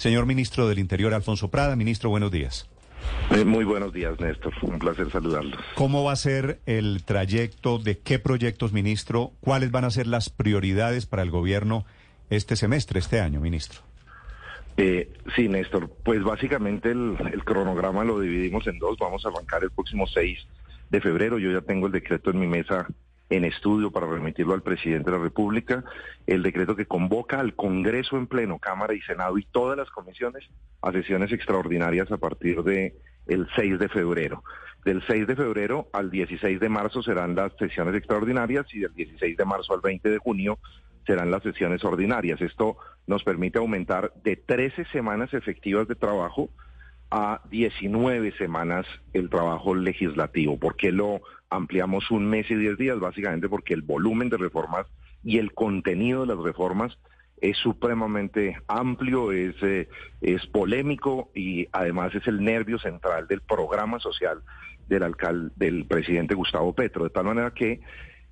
Señor Ministro del Interior, Alfonso Prada. Ministro, buenos días. Eh, muy buenos días, Néstor. Un placer saludarlos. ¿Cómo va a ser el trayecto? ¿De qué proyectos, ministro? ¿Cuáles van a ser las prioridades para el gobierno este semestre, este año, ministro? Eh, sí, Néstor. Pues básicamente el, el, cronograma lo dividimos en dos. Vamos a arrancar el próximo 6 de febrero. Yo ya tengo el decreto en mi mesa en estudio para remitirlo al presidente de la República, el decreto que convoca al Congreso en pleno, Cámara y Senado y todas las comisiones a sesiones extraordinarias a partir de el 6 de febrero. Del 6 de febrero al 16 de marzo serán las sesiones extraordinarias y del 16 de marzo al 20 de junio serán las sesiones ordinarias. Esto nos permite aumentar de 13 semanas efectivas de trabajo a 19 semanas el trabajo legislativo. ¿Por qué lo ampliamos un mes y 10 días? Básicamente porque el volumen de reformas y el contenido de las reformas es supremamente amplio, es, eh, es polémico y además es el nervio central del programa social del alcalde, del presidente Gustavo Petro. De tal manera que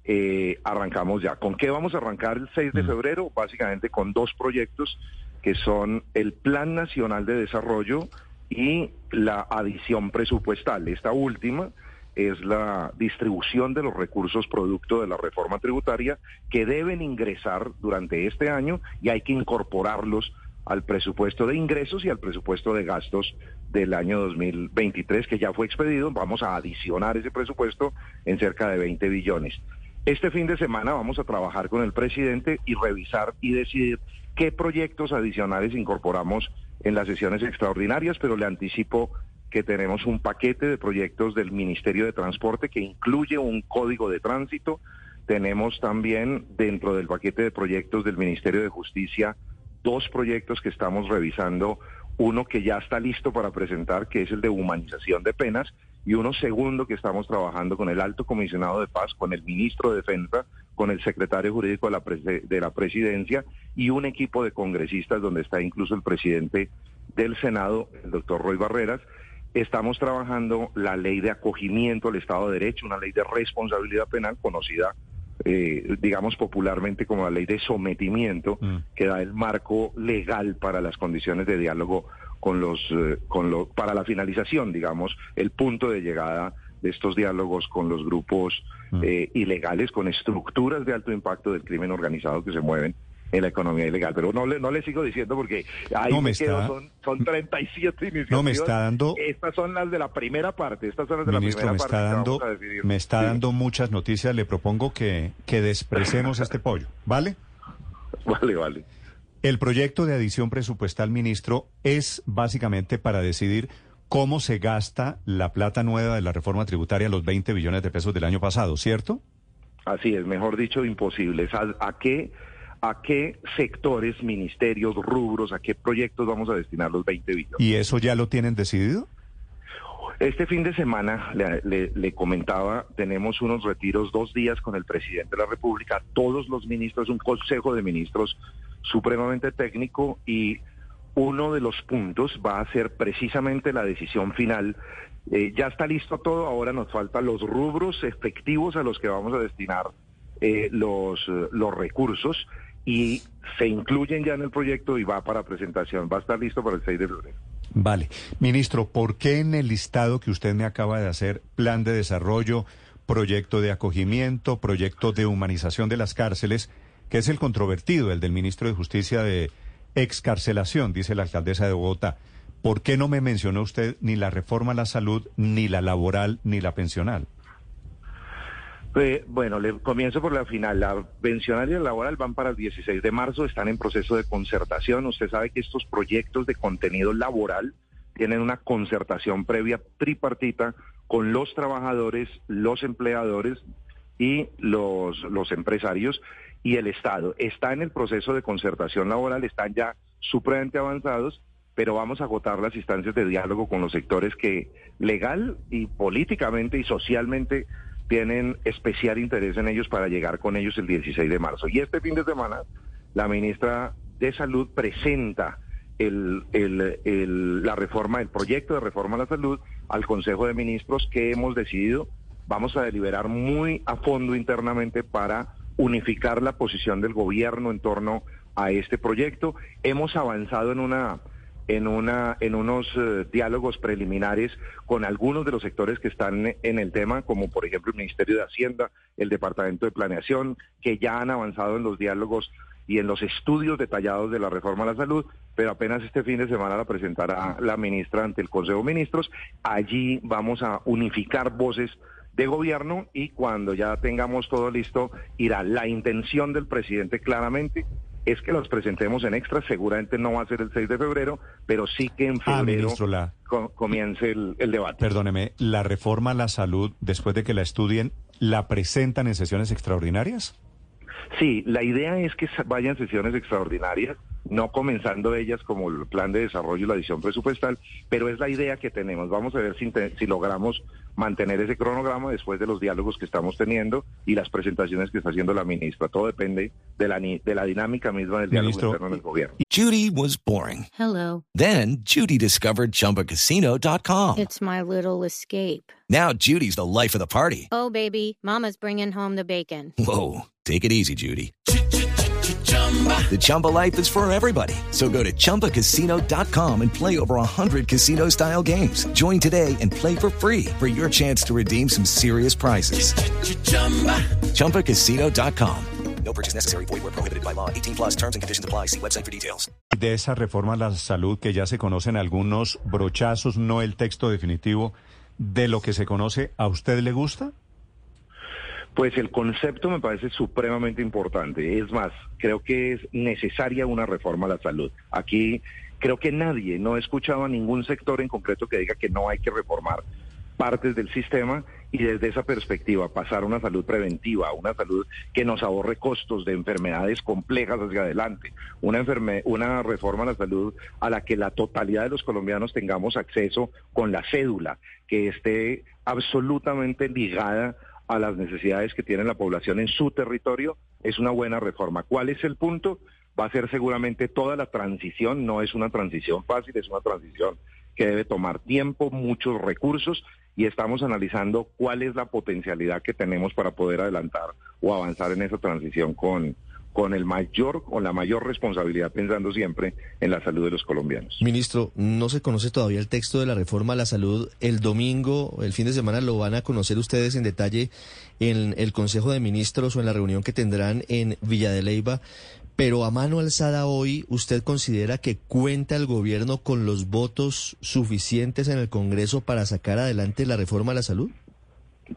eh, arrancamos ya. ¿Con qué vamos a arrancar el 6 de febrero? Básicamente con dos proyectos que son el Plan Nacional de Desarrollo y la adición presupuestal. Esta última es la distribución de los recursos producto de la reforma tributaria que deben ingresar durante este año y hay que incorporarlos al presupuesto de ingresos y al presupuesto de gastos del año 2023 que ya fue expedido. Vamos a adicionar ese presupuesto en cerca de 20 billones. Este fin de semana vamos a trabajar con el presidente y revisar y decidir qué proyectos adicionales incorporamos en las sesiones extraordinarias, pero le anticipo que tenemos un paquete de proyectos del Ministerio de Transporte que incluye un código de tránsito. Tenemos también dentro del paquete de proyectos del Ministerio de Justicia dos proyectos que estamos revisando, uno que ya está listo para presentar, que es el de humanización de penas, y uno segundo que estamos trabajando con el alto comisionado de paz, con el ministro de Defensa, con el secretario jurídico de la, de la presidencia y un equipo de congresistas donde está incluso el presidente del Senado, el doctor Roy Barreras. Estamos trabajando la ley de acogimiento al Estado de Derecho, una ley de responsabilidad penal conocida, eh, digamos popularmente como la ley de sometimiento, mm. que da el marco legal para las condiciones de diálogo con los, eh, con lo, para la finalización, digamos, el punto de llegada de estos diálogos con los grupos mm. eh, ilegales, con estructuras de alto impacto del crimen organizado que se mueven en la economía ilegal. Pero no le, no le sigo diciendo porque ahí no me, quedo, son, son 37 iniciativas. No me está dando... Estas son las de la primera parte, estas son las de la primera me parte. Está dando, me está dando muchas noticias, le propongo que, que desprecemos este pollo, ¿vale? Vale, vale. El proyecto de adición presupuestal, ministro, es básicamente para decidir cómo se gasta la plata nueva de la reforma tributaria, los 20 billones de pesos del año pasado, ¿cierto? Así es, mejor dicho, imposible. ¿A, a qué, a qué sectores, ministerios, rubros, a qué proyectos vamos a destinar los 20 billones? ¿Y eso ya lo tienen decidido? Este fin de semana, le, le, comentaba, tenemos unos retiros dos días con el presidente de la República, todos los ministros, un consejo de ministros supremamente técnico y uno de los puntos va a ser precisamente la decisión final. Eh, ya está listo todo, ahora nos faltan los rubros efectivos a los que vamos a destinar eh, los, los recursos y se incluyen ya en el proyecto y va para presentación. Va a estar listo para el 6 de febrero. Vale. Ministro, ¿por qué en el listado que usted me acaba de hacer, plan de desarrollo, proyecto de acogimiento, proyecto de humanización de las cárceles, que es el controvertido, el del ministro de Justicia de excarcelación, dice la alcaldesa de Bogotá. ¿Por qué no me mencionó usted ni la reforma a la salud, ni la laboral, ni la pensional? Eh, bueno, le comienzo por la final. La pensional y la laboral van para el 16 de marzo, están en proceso de concertación. Usted sabe que estos proyectos de contenido laboral tienen una concertación previa tripartita con los trabajadores, los empleadores y los, los empresarios y el Estado. Está en el proceso de concertación laboral, están ya supremamente avanzados, pero vamos a agotar las instancias de diálogo con los sectores que legal y políticamente y socialmente tienen especial interés en ellos para llegar con ellos el 16 de marzo. Y este fin de semana, la ministra de Salud presenta el, la reforma, el proyecto de reforma a la salud al Consejo de Ministros que hemos decidido, vamos a deliberar muy a fondo internamente para unificar la posición del gobierno en torno a este proyecto. Hemos avanzado en una en una en unos eh, diálogos preliminares con algunos de los sectores que están en el tema, como por ejemplo el Ministerio de Hacienda, el Departamento de Planeación, que ya han avanzado en los diálogos y en los estudios detallados de la reforma a la salud, pero apenas este fin de semana la presentará la ministra ante el Consejo de Ministros. Allí vamos a unificar voces de gobierno y cuando ya tengamos todo listo, irá la intención del presidente claramente es que los presentemos en extra, seguramente no va a ser el 6 de febrero, pero sí que en ah, febrero comience el, el, debate. Perdóneme, ¿la reforma a la salud, después de que la estudien, la presentan en sesiones extraordinarias? Sí, la idea es que vayan sesiones extraordinarias, no comenzando ellas como el plan de desarrollo y la edición presupuestal, pero es la idea que tenemos. Vamos a ver si, si logramos mantener ese cronograma después de los diálogos que estamos teniendo y las presentaciones que está haciendo la ministra. Todo depende de la, de la dinámica misma del diálogo Ministro, interno del gobierno. Judy was boring. Hello. Then Judy discovered chumbacasino.com. It's my little escape. Now Judy's the life of the party. Oh, baby, mama's bringing home the bacon. Whoa, take it easy, Judy. The Chumba life is for everybody. So go to ChumbaCasino.com and play over 100 casino style games. Join today and play for free for your chance to redeem some serious prizes. ChumbaCasino.com. No purchase necessary. Void prohibited by law. 18 plus terms and conditions apply. See website for details. De esa reforma a la salud que ya se conocen algunos brochazos, no el texto definitivo, de lo que se conoce, ¿a usted le gusta? Pues el concepto me parece supremamente importante. Es más, creo que es necesaria una reforma a la salud. Aquí creo que nadie, no he escuchado a ningún sector en concreto que diga que no hay que reformar partes del sistema y desde esa perspectiva pasar a una salud preventiva, una salud que nos ahorre costos de enfermedades complejas hacia adelante, una, una reforma a la salud a la que la totalidad de los colombianos tengamos acceso con la cédula, que esté absolutamente ligada a las necesidades que tiene la población en su territorio, es una buena reforma. ¿Cuál es el punto? Va a ser seguramente toda la transición, no es una transición fácil, es una transición que debe tomar tiempo, muchos recursos y estamos analizando cuál es la potencialidad que tenemos para poder adelantar o avanzar en esa transición con, con el mayor o la mayor responsabilidad pensando siempre en la salud de los colombianos. Ministro, no se conoce todavía el texto de la reforma a la salud. El domingo, el fin de semana, lo van a conocer ustedes en detalle en el Consejo de Ministros o en la reunión que tendrán en Villa de Leyva. Pero a mano alzada hoy, ¿usted considera que cuenta el gobierno con los votos suficientes en el Congreso para sacar adelante la reforma a la salud?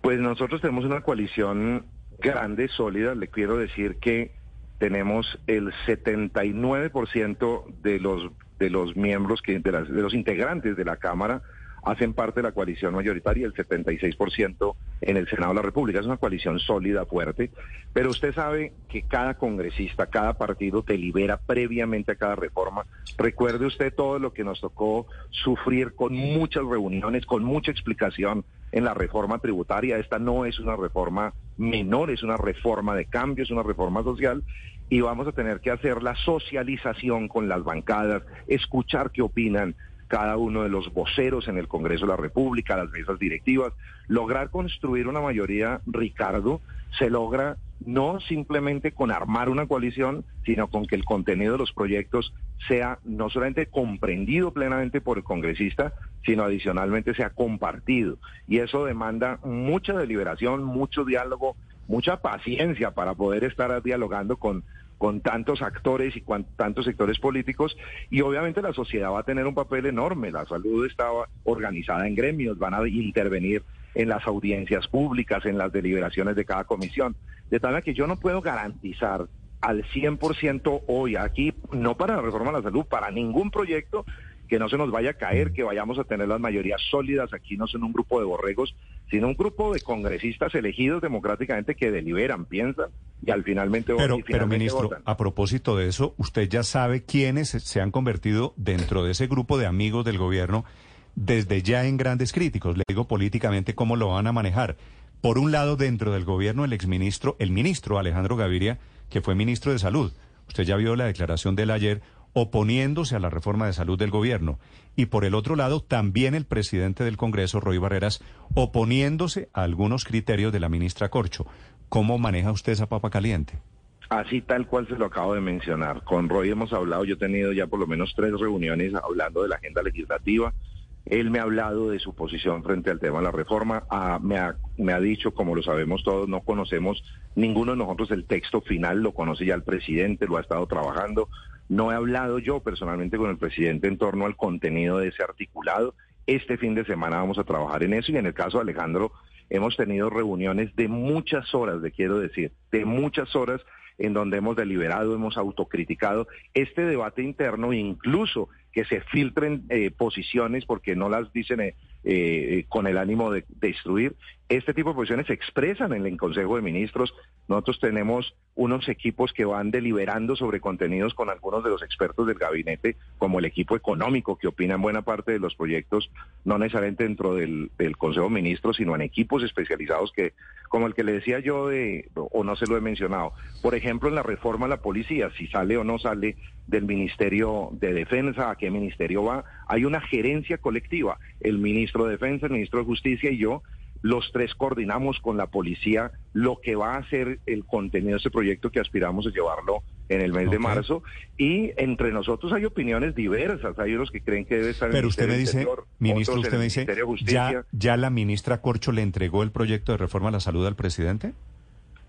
Pues nosotros tenemos una coalición grande, sólida. Le quiero decir que tenemos el 79% de los de los miembros que de, de los integrantes de la Cámara hacen parte de la coalición mayoritaria, el 76% en el Senado de la República. Es una coalición sólida, fuerte, pero usted sabe que cada congresista, cada partido delibera previamente a cada reforma. Recuerde usted todo lo que nos tocó sufrir con muchas reuniones, con mucha explicación en la reforma tributaria. Esta no es una reforma menor, es una reforma de cambio, es una reforma social y vamos a tener que hacer la socialización con las bancadas, escuchar qué opinan cada uno de los voceros en el Congreso de la República, las mesas directivas, lograr construir una mayoría, Ricardo, se logra no simplemente con armar una coalición, sino con que el contenido de los proyectos sea no solamente comprendido plenamente por el congresista, sino adicionalmente sea compartido. Y eso demanda mucha deliberación, mucho diálogo, mucha paciencia para poder estar dialogando con con tantos actores y con tantos sectores políticos y obviamente la sociedad va a tener un papel enorme. La salud estaba organizada en gremios, van a intervenir en las audiencias públicas, en las deliberaciones de cada comisión. De tal que yo no puedo garantizar al 100% hoy aquí, no para la reforma de la salud, para ningún proyecto, que no se nos vaya a caer, que vayamos a tener las mayorías sólidas. Aquí no son un grupo de borregos, sino un grupo de congresistas elegidos democráticamente que deliberan, piensan y al finalmente pero, y pero ministro, votan. a propósito de eso, usted ya sabe quiénes se han convertido dentro de ese grupo de amigos del gobierno desde ya en grandes críticos. Le digo políticamente cómo lo van a manejar. Por un lado, dentro del gobierno, el exministro, el ministro Alejandro Gaviria, que fue ministro de Salud. Usted ya vio la declaración de él ayer oponiéndose a la reforma de salud del gobierno. Y por el otro lado, también el presidente del Congreso, Roy Barreras, oponiéndose a algunos criterios de la ministra Corcho. ¿Cómo maneja usted esa papa caliente? Así tal cual se lo acabo de mencionar. Con Roy hemos hablado, yo he tenido ya por lo menos tres reuniones hablando de la agenda legislativa. Él me ha hablado de su posición frente al tema de la reforma. Ah, me, ha, me ha dicho, como lo sabemos todos, no conocemos ninguno de nosotros el texto final, lo conoce ya el presidente, lo ha estado trabajando. No he hablado yo personalmente con el presidente en torno al contenido de ese articulado. Este fin de semana vamos a trabajar en eso y en el caso de Alejandro hemos tenido reuniones de muchas horas, le quiero decir, de muchas horas en donde hemos deliberado, hemos autocriticado este debate interno, incluso que se filtren eh, posiciones porque no las dicen eh, eh, con el ánimo de, de, destruir. Este tipo de posiciones se expresan en el Consejo de Ministros. Nosotros tenemos unos equipos que van deliberando sobre contenidos con algunos de los expertos del gabinete, como el equipo económico, que opina en buena parte de los proyectos, no necesariamente dentro del, Consejo de Ministros, sino en equipos especializados que, como el que le decía yo, de, o no se lo he mencionado, por ejemplo, en la reforma a la policía, si sale o no sale del Ministerio de Defensa, a qué ministerio va, hay una gerencia colectiva, el ministro de Defensa, el ministro de Justicia y yo, los tres coordinamos con la policía lo que va a ser el contenido de ese proyecto que aspiramos a llevarlo en el mes okay. de marzo y entre nosotros hay opiniones diversas, hay unos que creen que debe estar Pero en usted me dice, Interior, ministro, usted me dice. ¿ya, ¿ya la ministra Corcho le entregó el proyecto de reforma a la salud al presidente?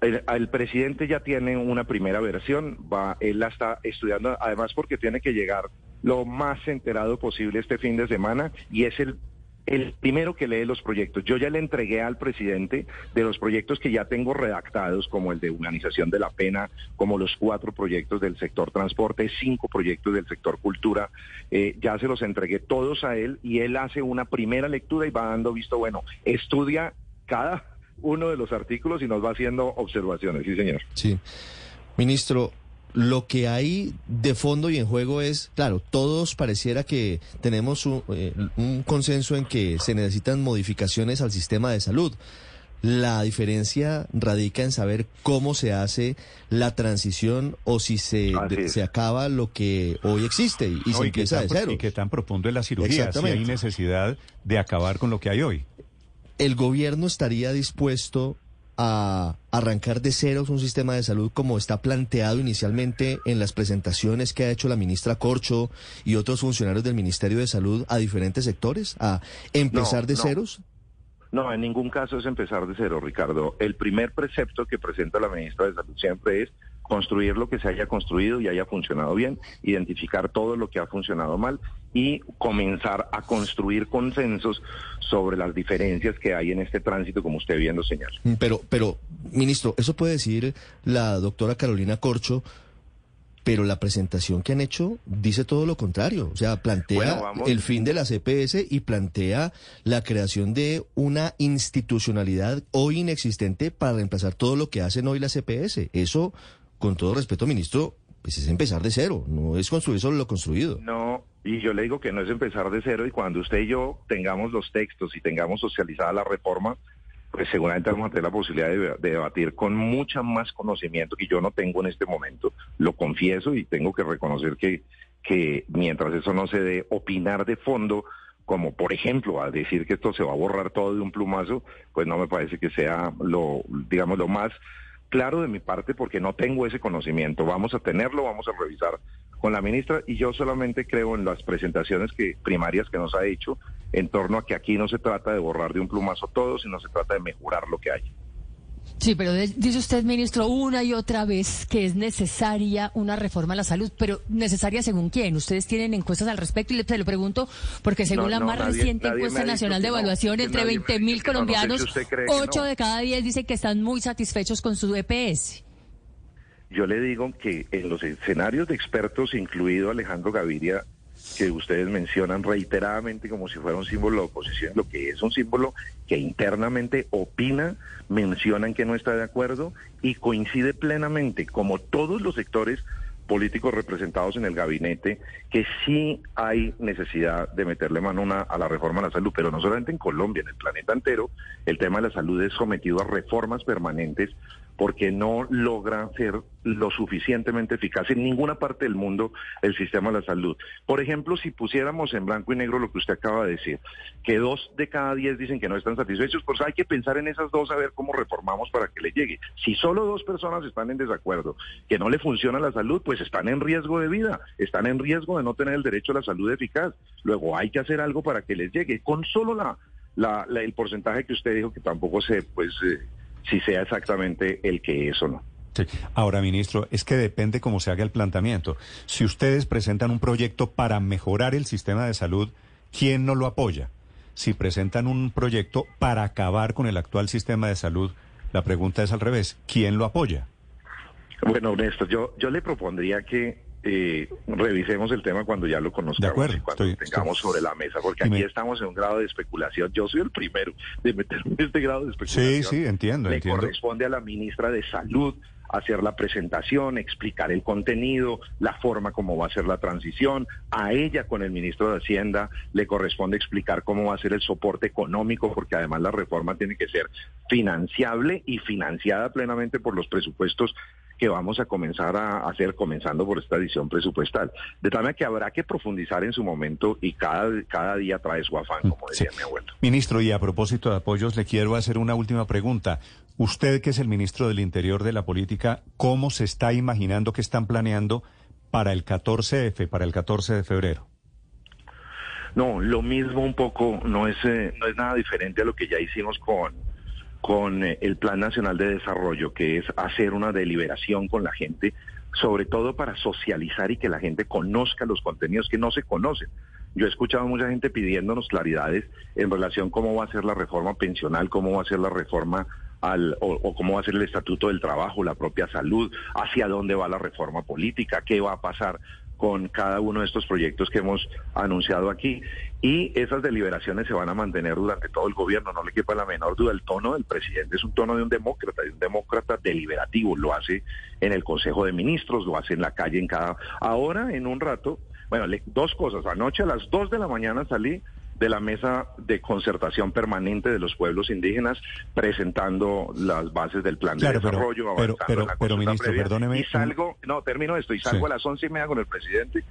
El, el, presidente ya tiene una primera versión, va, él la está estudiando, además porque tiene que llegar lo más enterado posible este fin de semana y es el el primero que lee los proyectos. Yo ya le entregué al presidente de los proyectos que ya tengo redactados, como el de humanización de la pena, como los cuatro proyectos del sector transporte, cinco proyectos del sector cultura. Eh, ya se los entregué todos a él y él hace una primera lectura y va dando visto, bueno, estudia cada uno de los artículos y nos va haciendo observaciones. Sí, señor. Sí. Ministro, lo que hay de fondo y en juego es, claro, todos pareciera que tenemos un, eh, un, consenso en que se necesitan modificaciones al sistema de salud. La diferencia radica en saber cómo se hace la transición o si se, de, se acaba lo que hoy existe y, y no, se y empieza tan, de cero. Y que tan profundo es la cirugía, si hay necesidad de acabar con lo que hay hoy. ¿El gobierno estaría dispuesto a arrancar de ceros un sistema de salud como está planteado inicialmente en las presentaciones que ha hecho la ministra Corcho y otros funcionarios del Ministerio de Salud a diferentes sectores? ¿A empezar no, de no. ceros? No, en ningún caso es empezar de cero, Ricardo. El primer precepto que presenta la ministra de Salud siempre es construir lo que se haya construido y haya funcionado bien, identificar todo lo que ha funcionado mal y comenzar a construir consensos sobre las diferencias que hay en este tránsito, como usted bien lo señala. Pero, pero, ministro, eso puede decir la doctora Carolina Corcho, pero la presentación que han hecho dice todo lo contrario. O sea, plantea bueno, el fin de la CPS y plantea la creación de una institucionalidad hoy inexistente para reemplazar todo lo que hacen hoy la CPS. Eso, con todo respeto, ministro, pues es empezar de cero, no es construir solo lo construido. No, y yo le digo que no es empezar de cero y cuando usted y yo tengamos los textos y tengamos socializada la reforma, pues seguramente vamos a tener la posibilidad de, de, debatir con mucha más conocimiento que yo no tengo en este momento, lo confieso y tengo que reconocer que, que mientras eso no se dé, opinar de fondo, como por ejemplo a decir que esto se va a borrar todo de un plumazo, pues no me parece que sea lo, digamos, lo más claro de mi parte porque no tengo ese conocimiento. Vamos a tenerlo, vamos a revisar con la ministra y yo solamente creo en las presentaciones que primarias que nos ha hecho en torno a que aquí no se trata de borrar de un plumazo todo, sino se trata de mejorar lo que hay. Sí, pero dice usted, ministro, una y otra vez que es necesaria una reforma a la salud, pero necesaria según quién. Ustedes tienen encuestas al respecto y le, se lo pregunto porque según no, la no, más nadie, reciente nadie encuesta nacional de evaluación, entre 20 mil colombianos, no, sé si 8 de cada 10 dicen que están muy satisfechos con su EPS. Yo le digo que en los escenarios de expertos, incluido Alejandro Gaviria, que ustedes mencionan reiteradamente como si fuera un símbolo de oposición, lo que es un símbolo que internamente opina, mencionan que no está de acuerdo y coincide plenamente, como todos los sectores políticos representados en el gabinete, que sí hay necesidad de meterle mano una, a la reforma a la salud, pero no solamente en Colombia, en el planeta entero, el tema de la salud es sometido a reformas permanentes porque no logra ser lo suficientemente eficaz en ninguna parte del mundo el sistema de la salud. Por ejemplo, si pusiéramos en blanco y negro lo que usted acaba de decir, que dos de cada diez dicen que no están satisfechos, pues hay que pensar en esas dos a ver cómo reformamos para que le llegue. Si solo dos personas están en desacuerdo, que no le funciona la salud, pues están en riesgo de vida, están en riesgo de no tener el derecho a la salud eficaz. Luego hay que hacer algo para que les llegue. Con solo la, el porcentaje que usted dijo que tampoco se, pues... Eh, si sea exactamente el que es o no. Sí. Ahora, ministro, es que depende cómo se haga el planteamiento. Si ustedes presentan un proyecto para mejorar el sistema de salud, ¿quién no lo apoya? Si presentan un proyecto para acabar con el actual sistema de salud, la pregunta es al revés, ¿quién lo apoya? Bueno, Néstor, yo, yo le propondría que eh, revisemos el tema cuando ya lo conozcamos y cuando tengamos sobre la mesa, porque aquí estamos en un grado de especulación. Yo soy el primero de meterme en este grado de especulación. Sí, sí, entiendo. Le entiendo. corresponde a la ministra de Salud hacer la presentación, explicar el contenido, la forma como va a ser la transición. A ella, con el ministro de Hacienda, le corresponde explicar cómo va a ser el soporte económico, porque además la reforma tiene que ser financiable y financiada plenamente por los presupuestos que vamos a comenzar a hacer comenzando por esta edición presupuestal. De tal manera que habrá que profundizar en su momento y cada, cada día trae su afán, como decía mi abuelo. Ministro, y a propósito de apoyos, le quiero hacer una última pregunta. Usted, que es el ministro del Interior de la Política, ¿cómo se está imaginando que están planeando para el 14F, para el 14 de febrero? No, lo mismo un poco, no es, eh, no es nada diferente a lo que ya hicimos con con eh, el Plan Nacional de Desarrollo, que es hacer una deliberación con la gente, sobre todo para socializar y que la gente conozca los contenidos que no se conocen. Yo he escuchado a mucha gente pidiéndonos claridades en relación cómo va a ser la reforma pensional, cómo va a ser la reforma al, o, o, cómo va a ser el estatuto del trabajo, la propia salud, hacia dónde va la reforma política, qué va a pasar con cada uno de estos proyectos que hemos anunciado aquí. Y esas deliberaciones se van a mantener durante todo el gobierno, no le quepa la menor duda. El tono del presidente es un tono de un demócrata, de un demócrata deliberativo. Lo hace en el Consejo de Ministros, lo hace en la calle, en cada... Ahora, en un rato, bueno, dos cosas. Anoche a las dos de la mañana salí de la mesa de concertación permanente de los pueblos indígenas presentando las bases del plan de desarrollo. Pero, pero, pero, ministro, perdóneme. Y salgo, no, termino esto, y salgo a las once y media con el presidente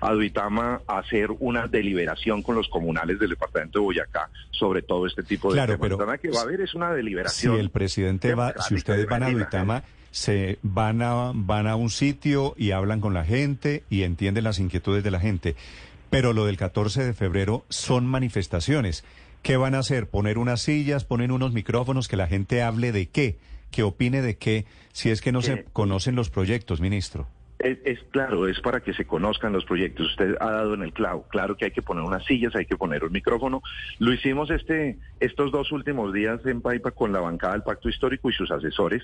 a Duitama a hacer una deliberación con los comunales del departamento de Boyacá sobre todo este tipo de claro, Pero, que va a haber es una deliberación. Si el presidente va, si ustedes van a Duitama, se van a van a un sitio y hablan con la gente y entienden las inquietudes de la gente. Pero lo del 14 de febrero son manifestaciones. ¿Qué van a hacer? ¿Poner unas sillas, poner unos micrófonos, que la gente hable de qué? ¿Que opine de qué? Si es que no se conocen los proyectos, ministro. Es, claro, es para que se conozcan los proyectos. Usted ha dado en el clavo. Claro que hay que poner unas sillas, hay que poner un micrófono. Lo hicimos este, estos dos últimos días en Paipa con la bancada del Pacto Histórico y sus asesores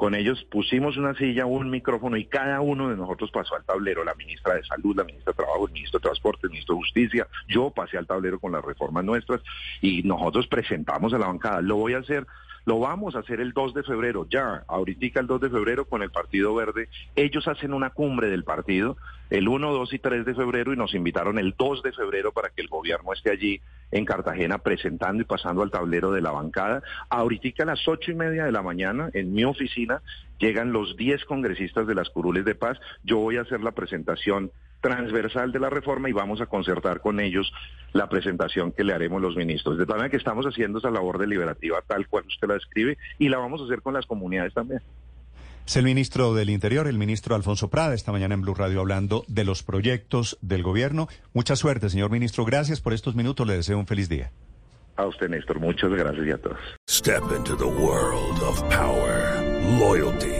con ellos pusimos una silla, un micrófono y cada uno de nosotros pasó al tablero, la ministra de Salud, la ministra de Trabajo, el ministro de Transporte, el ministro de Justicia, yo pasé al tablero con las reformas nuestras y nosotros presentamos a la bancada. Lo voy a hacer lo vamos a hacer el 2 de febrero, ya, ahorita el 2 de febrero con el Partido Verde. Ellos hacen una cumbre del partido el 1, 2 y 3 de febrero y nos invitaron el 2 de febrero para que el gobierno esté allí en Cartagena presentando y pasando al tablero de la bancada. Ahorita a las ocho y media de la mañana en mi oficina llegan los 10 congresistas de las curules de paz. Yo voy a hacer la presentación transversal de la reforma y vamos a concertar con ellos la presentación que le haremos los ministros. De tal manera que estamos haciendo esa labor deliberativa tal cual usted la describe y la vamos a hacer con las comunidades también. Es el ministro del Interior, el ministro Alfonso Prada, esta mañana en Blue Radio hablando de los proyectos del gobierno. Mucha suerte, señor ministro. Gracias por estos minutos. Le deseo un feliz día. A usted, Néstor. Muchas gracias y a todos. Step into the world of power, loyalty.